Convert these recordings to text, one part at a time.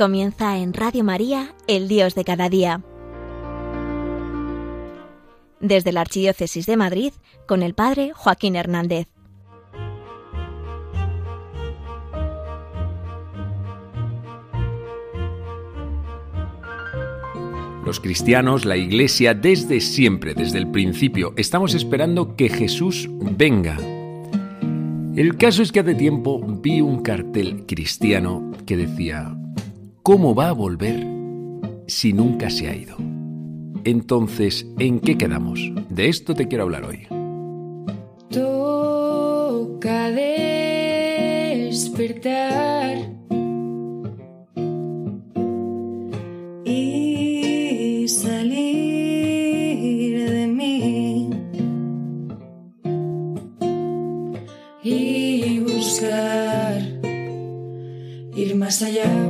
Comienza en Radio María, el Dios de cada día. Desde la Archidiócesis de Madrid, con el Padre Joaquín Hernández. Los cristianos, la Iglesia, desde siempre, desde el principio, estamos esperando que Jesús venga. El caso es que hace tiempo vi un cartel cristiano que decía, ¿Cómo va a volver si nunca se ha ido? Entonces, ¿en qué quedamos? De esto te quiero hablar hoy. Toca despertar y salir de mí y buscar ir más allá.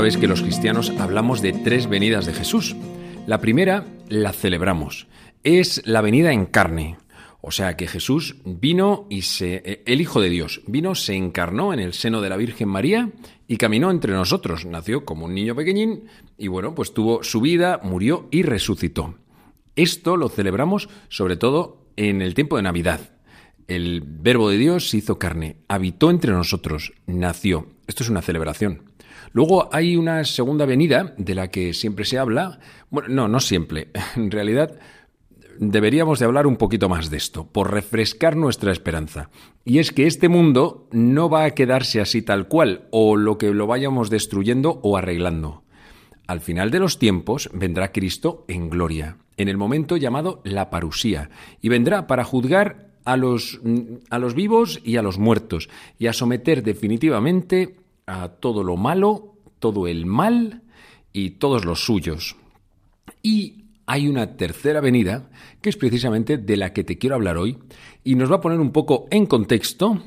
Sabes que los cristianos hablamos de tres venidas de Jesús. La primera la celebramos. Es la venida en carne. O sea que Jesús vino y se. eh, El Hijo de Dios vino, se encarnó en el seno de la Virgen María y caminó entre nosotros. Nació como un niño pequeñín y bueno, pues tuvo su vida, murió y resucitó. Esto lo celebramos sobre todo en el tiempo de Navidad. El Verbo de Dios se hizo carne, habitó entre nosotros, nació. Esto es una celebración. Luego hay una segunda venida de la que siempre se habla. Bueno, no, no siempre. En realidad deberíamos de hablar un poquito más de esto, por refrescar nuestra esperanza. Y es que este mundo no va a quedarse así tal cual, o lo que lo vayamos destruyendo o arreglando. Al final de los tiempos vendrá Cristo en gloria, en el momento llamado la parusía, y vendrá para juzgar a los, a los vivos y a los muertos, y a someter definitivamente a todo lo malo, todo el mal y todos los suyos. Y hay una tercera venida, que es precisamente de la que te quiero hablar hoy, y nos va a poner un poco en contexto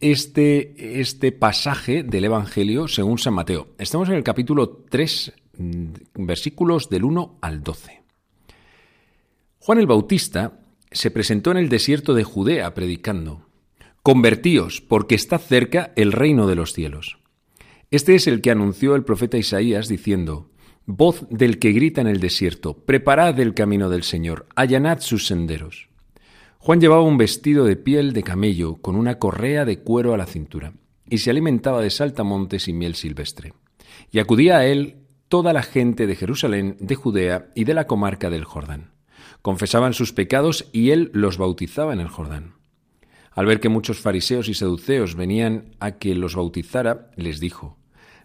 este, este pasaje del Evangelio según San Mateo. Estamos en el capítulo 3, mm, versículos del 1 al 12. Juan el Bautista se presentó en el desierto de Judea predicando, Convertíos, porque está cerca el reino de los cielos. Este es el que anunció el profeta Isaías diciendo, Voz del que grita en el desierto, preparad el camino del Señor, allanad sus senderos. Juan llevaba un vestido de piel de camello con una correa de cuero a la cintura, y se alimentaba de saltamontes y miel silvestre. Y acudía a él toda la gente de Jerusalén, de Judea y de la comarca del Jordán. Confesaban sus pecados y él los bautizaba en el Jordán. Al ver que muchos fariseos y saduceos venían a que los bautizara, les dijo,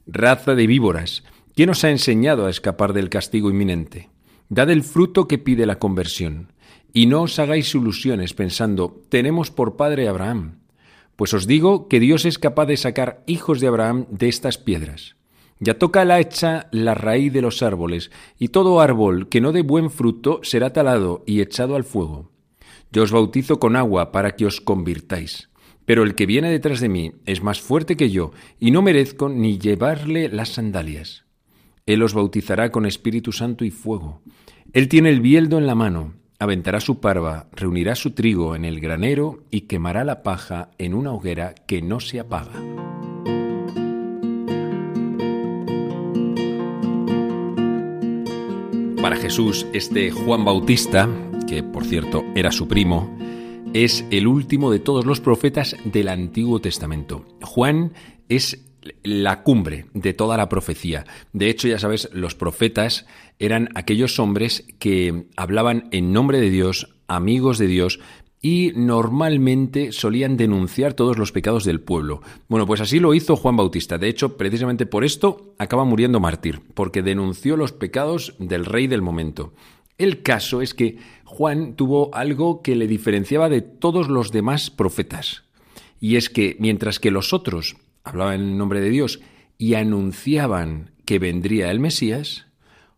Raza de víboras, ¿quién os ha enseñado a escapar del castigo inminente? Dad el fruto que pide la conversión, y no os hagáis ilusiones pensando, tenemos por padre a Abraham. Pues os digo que Dios es capaz de sacar hijos de Abraham de estas piedras. Ya toca la hecha la raíz de los árboles, y todo árbol que no dé buen fruto será talado y echado al fuego. Yo os bautizo con agua para que os convirtáis. Pero el que viene detrás de mí es más fuerte que yo, y no merezco ni llevarle las sandalias. Él os bautizará con Espíritu Santo y fuego. Él tiene el bieldo en la mano, aventará su parva, reunirá su trigo en el granero y quemará la paja en una hoguera que no se apaga. Para Jesús, este Juan Bautista, que por cierto era su primo, es el último de todos los profetas del Antiguo Testamento. Juan es la cumbre de toda la profecía. De hecho, ya sabes, los profetas eran aquellos hombres que hablaban en nombre de Dios, amigos de Dios, y normalmente solían denunciar todos los pecados del pueblo. Bueno, pues así lo hizo Juan Bautista. De hecho, precisamente por esto acaba muriendo mártir, porque denunció los pecados del rey del momento. El caso es que Juan tuvo algo que le diferenciaba de todos los demás profetas. Y es que mientras que los otros hablaban en nombre de Dios y anunciaban que vendría el Mesías,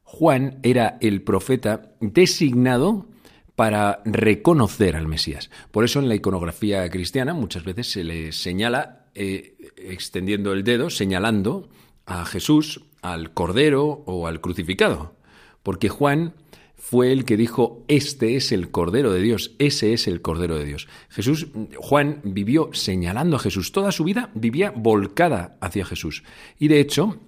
Juan era el profeta designado para reconocer al Mesías. Por eso en la iconografía cristiana muchas veces se le señala eh, extendiendo el dedo, señalando a Jesús, al Cordero o al crucificado. Porque Juan fue el que dijo, este es el Cordero de Dios, ese es el Cordero de Dios. Jesús, Juan vivió señalando a Jesús, toda su vida vivía volcada hacia Jesús. Y de hecho,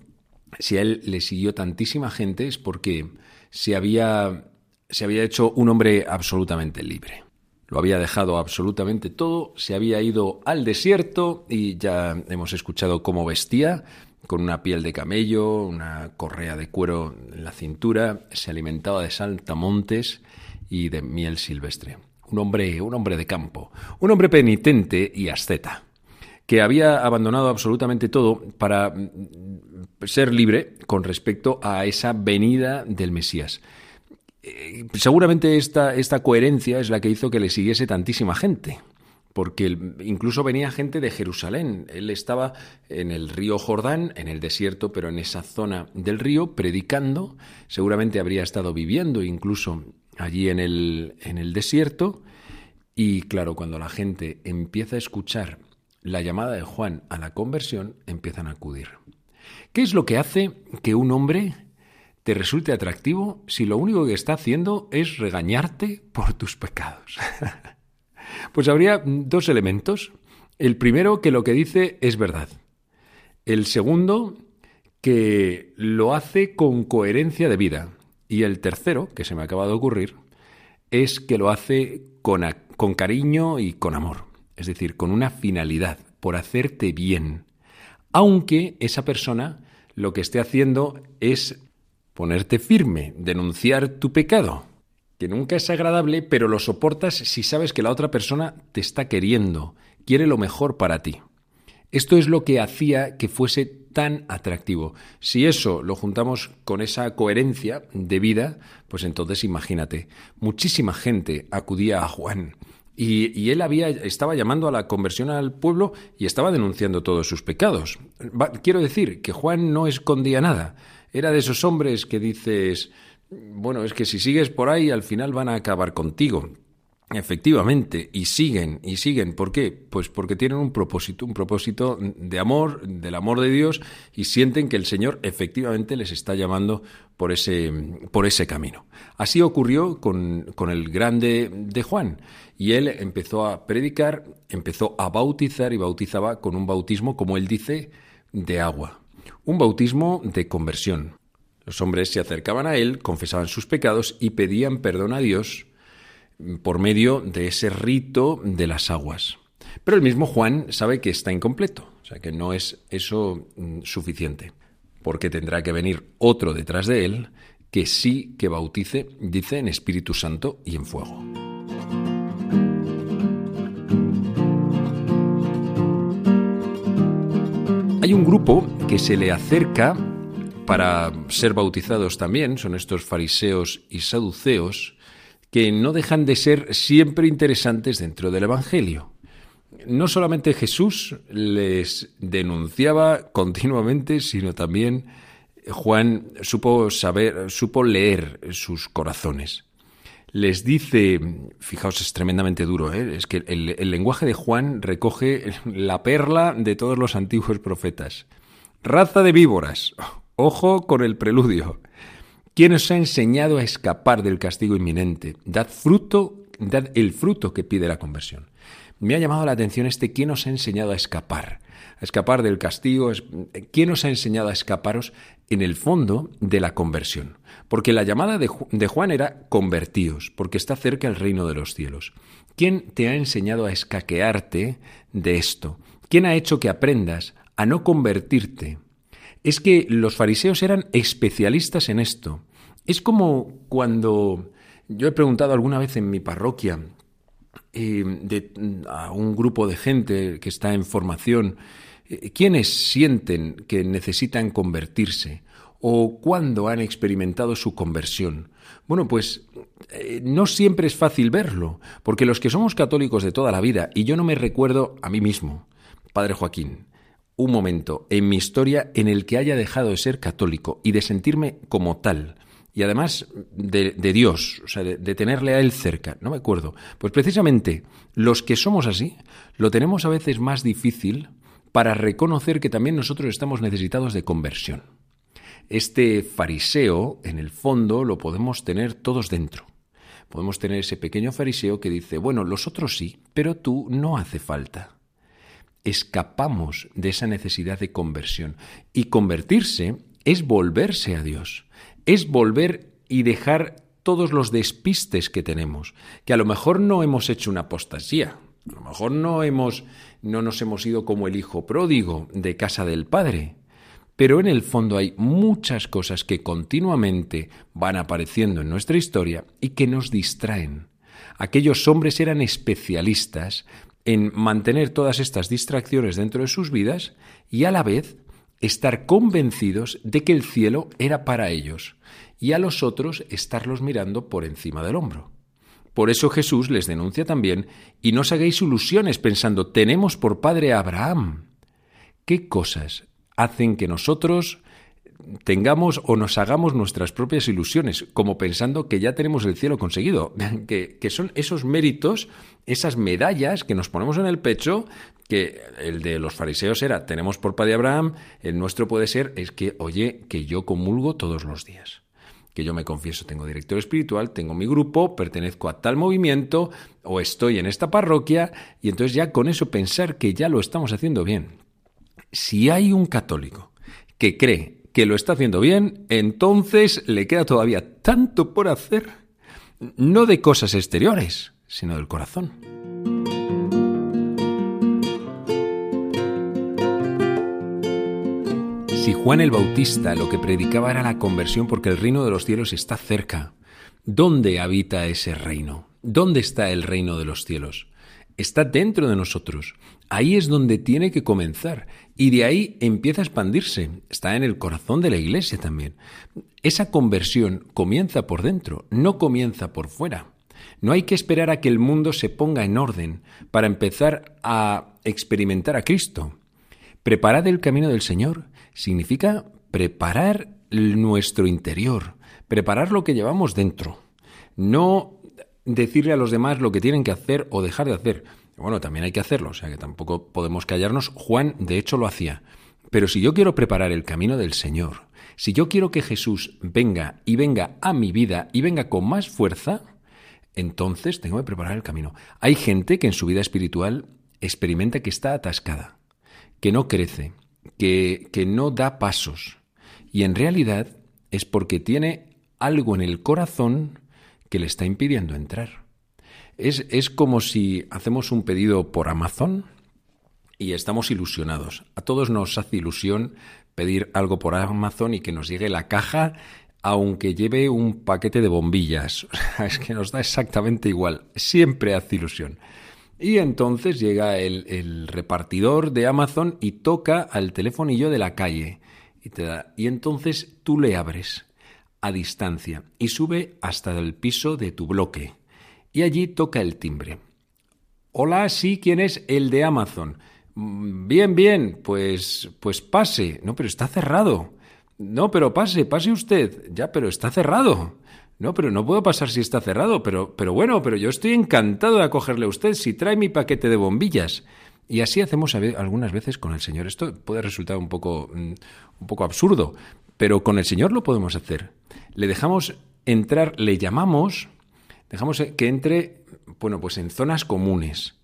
si a él le siguió tantísima gente es porque se había, se había hecho un hombre absolutamente libre. Lo había dejado absolutamente todo, se había ido al desierto y ya hemos escuchado cómo vestía, con una piel de camello, una correa de cuero en la cintura, se alimentaba de saltamontes y de miel silvestre. Un hombre, un hombre de campo, un hombre penitente y asceta, que había abandonado absolutamente todo para mm, ser libre con respecto a esa venida del Mesías. Eh, seguramente esta, esta coherencia es la que hizo que le siguiese tantísima gente porque incluso venía gente de Jerusalén. Él estaba en el río Jordán, en el desierto, pero en esa zona del río, predicando. Seguramente habría estado viviendo incluso allí en el, en el desierto. Y claro, cuando la gente empieza a escuchar la llamada de Juan a la conversión, empiezan a acudir. ¿Qué es lo que hace que un hombre te resulte atractivo si lo único que está haciendo es regañarte por tus pecados? Pues habría dos elementos. El primero, que lo que dice es verdad. El segundo, que lo hace con coherencia de vida. Y el tercero, que se me acaba de ocurrir, es que lo hace con, con cariño y con amor. Es decir, con una finalidad, por hacerte bien. Aunque esa persona lo que esté haciendo es ponerte firme, denunciar tu pecado que nunca es agradable, pero lo soportas si sabes que la otra persona te está queriendo, quiere lo mejor para ti. Esto es lo que hacía que fuese tan atractivo. Si eso lo juntamos con esa coherencia de vida, pues entonces imagínate, muchísima gente acudía a Juan. Y, él había, estaba llamando a la conversión al pueblo y estaba denunciando todos sus pecados. quiero decir que Juan no escondía nada. Era de esos hombres que dices, bueno, es que si sigues por ahí, al final van a acabar contigo. Efectivamente, y siguen, y siguen. ¿Por qué? Pues porque tienen un propósito, un propósito de amor, del amor de Dios, y sienten que el Señor efectivamente les está llamando por ese, por ese camino. Así ocurrió con, con el grande de Juan, y él empezó a predicar, empezó a bautizar y bautizaba con un bautismo, como él dice, de agua. Un bautismo de conversión. Los hombres se acercaban a él, confesaban sus pecados y pedían perdón a Dios por medio de ese rito de las aguas. Pero el mismo Juan sabe que está incompleto, o sea que no es eso mm, suficiente, porque tendrá que venir otro detrás de él que sí que bautice, dice, en Espíritu Santo y en fuego. Hay un grupo que se le acerca para ser bautizados también, son estos fariseos y saduceos, que no dejan de ser siempre interesantes dentro del Evangelio. No solamente Jesús les denunciaba continuamente, sino también Juan supo saber, supo leer sus corazones. Les dice, fijaos, es tremendamente duro, ¿eh? es que el, el lenguaje de Juan recoge la perla de todos los antiguos profetas. Raza de víboras, Ojo con el preludio. ¿Quién os ha enseñado a escapar del castigo inminente? Dad fruto, dad el fruto que pide la conversión. Me ha llamado la atención este quién os ha enseñado a escapar, a escapar del castigo, quién os ha enseñado a escaparos en el fondo de la conversión. Porque la llamada de, de Juan era convertíos, porque está cerca el reino de los cielos. ¿Quién te ha enseñado a escaquearte de esto? ¿Quién ha hecho que aprendas a no convertirte es que los fariseos eran especialistas en esto. Es como cuando yo he preguntado alguna vez en mi parroquia eh, a un grupo de gente que está en formación, eh, ¿quiénes sienten que necesitan convertirse? ¿O cuándo han experimentado su conversión? Bueno, pues eh, no siempre es fácil verlo, porque los que somos católicos de toda la vida, y yo no me recuerdo a mí mismo, Padre Joaquín, un momento en mi historia en el que haya dejado de ser católico y de sentirme como tal, y además de, Dios, o sea, de, de, tenerle a Él cerca, no me acuerdo. Pues precisamente los que somos así, lo tenemos a veces más difícil para reconocer que también nosotros estamos necesitados de conversión. Este fariseo, en el fondo, lo podemos tener todos dentro. Podemos tener ese pequeño fariseo que dice, bueno, los otros sí, pero tú no hace falta. Escapamos de esa necesidad de conversión. Y convertirse es volverse a Dios, es volver y dejar todos los despistes que tenemos, que a lo mejor no hemos hecho una apostasía, a lo mejor no hemos no nos hemos ido como el hijo pródigo de casa del padre. Pero en el fondo hay muchas cosas que continuamente van apareciendo en nuestra historia y que nos distraen. Aquellos hombres eran especialistas en mantener todas estas distracciones dentro de sus vidas y a la vez estar convencidos de que el cielo era para ellos y a los otros estarlos mirando por encima del hombro. Por eso Jesús les denuncia también, y no os hagáis ilusiones pensando, tenemos por padre a Abraham. ¿Qué cosas hacen que nosotros tengamos o nos hagamos nuestras propias ilusiones, como pensando que ya tenemos el cielo conseguido, que, que, son esos méritos, esas medallas que nos ponemos en el pecho, que el de los fariseos era, tenemos por padre Abraham, el nuestro puede ser, es que, oye, que yo comulgo todos los días que yo me confieso, tengo director espiritual, tengo mi grupo, pertenezco a tal movimiento o estoy en esta parroquia y entonces ya con eso pensar que ya lo estamos haciendo bien. Si hay un católico que cree que lo está haciendo bien, entonces le queda todavía tanto por hacer, no de cosas exteriores, sino del corazón. Si Juan el Bautista lo que predicaba era la conversión porque el reino de los cielos está cerca, ¿dónde habita ese reino? ¿Dónde está el reino de los cielos? Está dentro de nosotros. Ahí es donde tiene que comenzar. Y de ahí empieza a expandirse. Está en el corazón de la iglesia también. Esa conversión comienza por dentro, no comienza por fuera. No hay que esperar a que el mundo se ponga en orden para empezar a experimentar a Cristo. Preparad el camino del Señor significa preparar nuestro interior, preparar lo que llevamos dentro. No decirle a los demás lo que tienen que hacer o dejar de hacer. Bueno, también hay que hacerlo, o sea que tampoco podemos callarnos. Juan, de hecho, lo hacía. Pero si yo quiero preparar el camino del Señor, si yo quiero que Jesús venga y venga a mi vida y venga con más fuerza, entonces tengo que preparar el camino. Hay gente que en su vida espiritual experimenta que está atascada, que no crece, que, que no da pasos. Y en realidad es porque tiene algo en el corazón que le está impidiendo entrar. Es, es, como si hacemos un pedido por Amazon y estamos ilusionados. A todos nos hace ilusión pedir algo por Amazon y que nos llegue la caja, aunque lleve un paquete de bombillas. es que nos da exactamente igual. Siempre hace ilusión. Y entonces llega el, repartidor de Amazon y toca al telefonillo de la calle. Y, te da, y entonces tú le abres a distancia y sube hasta el piso de tu bloque. Y allí toca el timbre. Hola, sí, ¿quién es? El de Amazon. Mm, bien, bien, pues, pues pase. No, pero está cerrado. No, pero pase, pase usted. Ya, pero está cerrado. No, pero no puedo pasar si está cerrado, pero, pero bueno, pero yo estoy encantado de acogerle a usted si trae mi paquete de bombillas. Y así hacemos algunas veces con el Señor. Esto puede resultar un poco, mm, un poco absurdo, pero con el Señor lo podemos hacer. Le dejamos entrar, le llamamos, dejamos que entre, bueno, pues en zonas comunes.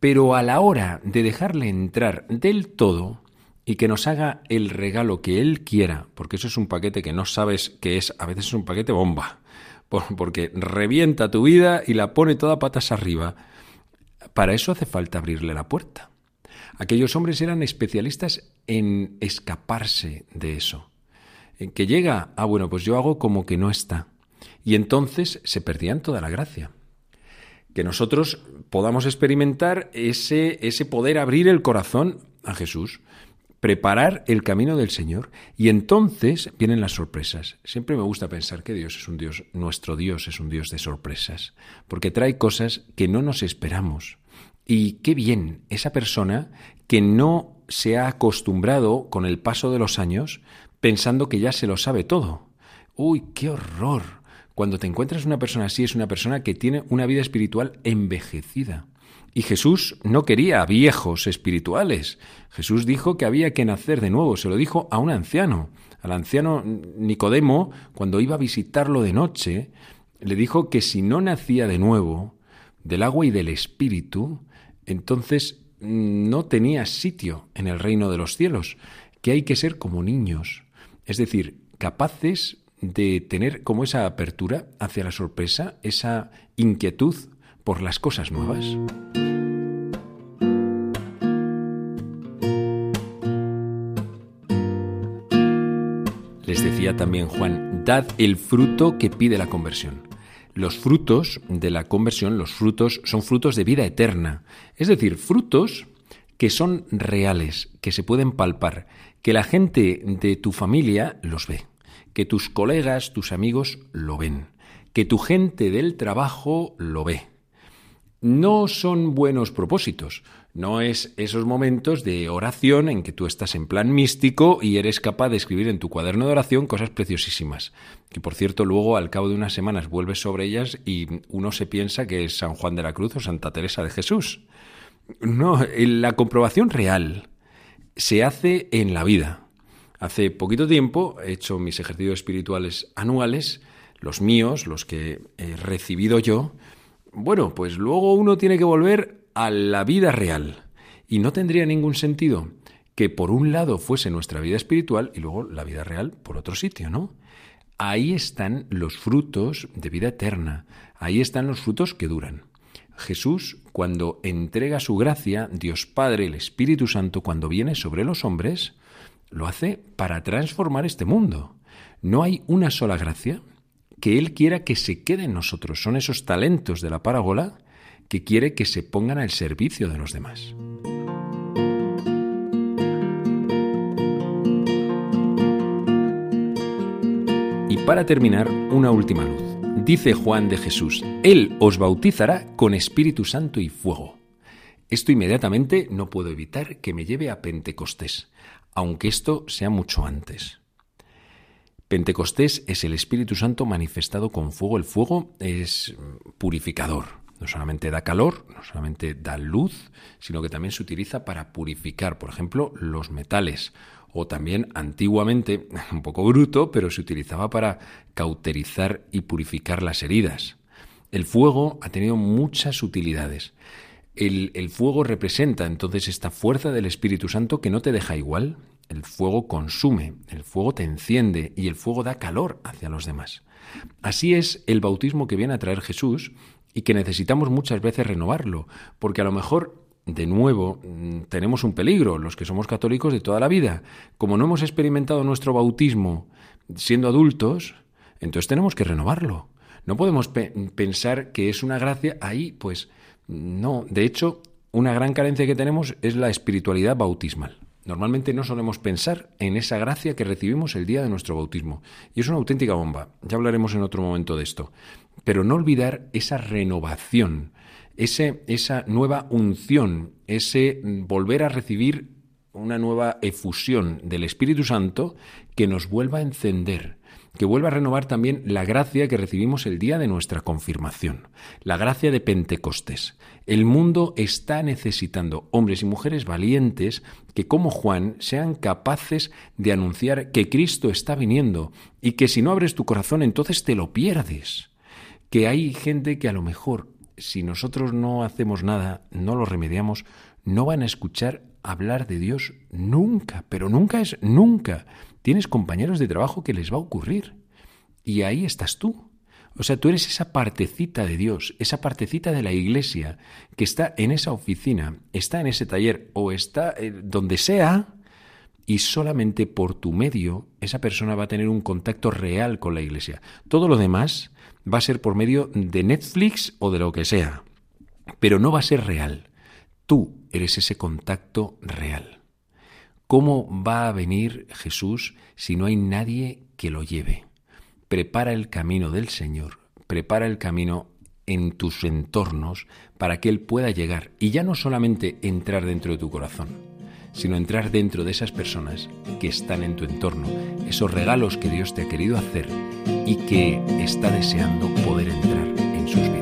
Pero a la hora de dejarle entrar del todo y que nos haga el regalo que Él quiera, porque eso es un paquete que no sabes qué es, a veces es un paquete bomba porque revienta tu vida y la pone toda patas arriba. Para eso hace falta abrirle la puerta. Aquellos hombres eran especialistas en escaparse de eso. Que llega, ah, bueno, pues yo hago como que no está. Y entonces se perdían toda la gracia. Que nosotros podamos experimentar ese, ese poder abrir el corazón a Jesús. preparar el camino del Señor y entonces vienen las sorpresas. Siempre me gusta pensar que Dios es un Dios, nuestro Dios es un Dios de sorpresas, porque trae cosas que no nos esperamos. Y qué bien esa persona que no se ha acostumbrado con el paso de los años pensando que ya se lo sabe todo. Uy, qué horror. Cuando te encuentras una persona así es una persona que tiene una vida espiritual envejecida. Y Jesús no quería viejos espirituales. Jesús dijo que había que nacer de nuevo. Se lo dijo a un anciano. Al anciano Nicodemo, cuando iba a visitarlo de noche, le dijo que si no nacía de nuevo, del agua y del espíritu, entonces no tenía sitio en el reino de los cielos, que hay que ser como niños, es decir, capaces de tener como esa apertura hacia la sorpresa, esa inquietud por las cosas nuevas. Les decía también Juan, dad el fruto que pide la conversión. Los frutos de la conversión, los frutos son frutos de vida eterna, es decir, frutos que son reales, que se pueden palpar, que la gente de tu familia los ve, que tus colegas, tus amigos lo ven, que tu gente del trabajo lo ve. No son buenos propósitos, no es esos momentos de oración en que tú estás en plan místico y eres capaz de escribir en tu cuaderno de oración cosas preciosísimas, que por cierto luego al cabo de unas semanas vuelves sobre ellas y uno se piensa que es San Juan de la Cruz o Santa Teresa de Jesús. No, la comprobación real se hace en la vida. Hace poquito tiempo he hecho mis ejercicios espirituales anuales, los míos, los que he recibido yo, bueno, pues luego uno tiene que volver a la vida real. Y no tendría ningún sentido que por un lado fuese nuestra vida espiritual y luego la vida real por otro sitio, ¿no? Ahí están los frutos de vida eterna, ahí están los frutos que duran. Jesús, cuando entrega su gracia, Dios Padre, el Espíritu Santo, cuando viene sobre los hombres, lo hace para transformar este mundo. No hay una sola gracia que Él quiera que se quede en nosotros. Son esos talentos de la parábola que quiere que se pongan al servicio de los demás. Y para terminar, una última luz. Dice Juan de Jesús, Él os bautizará con Espíritu Santo y fuego. Esto inmediatamente no puedo evitar que me lleve a Pentecostés, aunque esto sea mucho antes. Pentecostés es el Espíritu Santo manifestado con fuego. El fuego es purificador. No solamente da calor, no solamente da luz, sino que también se utiliza para purificar, por ejemplo, los metales. O también antiguamente, un poco bruto, pero se utilizaba para cauterizar y purificar las heridas. El fuego ha tenido muchas utilidades. El, el, fuego representa entonces esta fuerza del Espíritu Santo que no te deja igual, el fuego consume, el fuego te enciende y el fuego da calor hacia los demás. Así es el bautismo que viene a traer Jesús y que necesitamos muchas veces renovarlo, porque a lo mejor de nuevo mm, tenemos un peligro, los que somos católicos de toda la vida. Como no hemos experimentado nuestro bautismo siendo adultos, entonces tenemos que renovarlo. No podemos pensar que es una gracia ahí, pues no. De hecho, una gran carencia que tenemos es la espiritualidad bautismal. Normalmente no solemos pensar en esa gracia que recibimos el día de nuestro bautismo. Y es una auténtica bomba. Ya hablaremos en otro momento de esto. Pero no olvidar esa renovación, esa nueva unción, ese volver a recibir una nueva efusión del Espíritu Santo que nos vuelva a encender, que vuelva a renovar también la gracia que recibimos el día de nuestra confirmación, la gracia de Pentecostés. El mundo está necesitando hombres y mujeres valientes que, como Juan, sean capaces de anunciar que Cristo está viniendo y que si no abres tu corazón entonces te lo pierdes. Que hay gente que a lo mejor, si nosotros no hacemos nada, no lo remediamos, no van a escuchar hablar de Dios nunca, pero nunca es nunca. Tienes compañeros de trabajo que les va a ocurrir. Y ahí estás tú. O sea, tú eres esa partecita de Dios, esa partecita de la iglesia que está en esa oficina, está en ese taller o está eh, donde sea y solamente por tu medio esa persona va a tener un contacto real con la iglesia. Todo lo demás va a ser por medio de Netflix o de lo que sea, pero no va a ser real. Tú eres ese contacto real. ¿Cómo va a venir Jesús si no hay nadie que lo lleve? Prepara el camino del Señor, prepara el camino en tus entornos para que Él pueda llegar y ya no solamente entrar dentro de tu corazón, sino entrar dentro de esas personas que están en tu entorno, esos regalos que Dios te ha querido hacer y que está deseando poder entrar en sus vidas.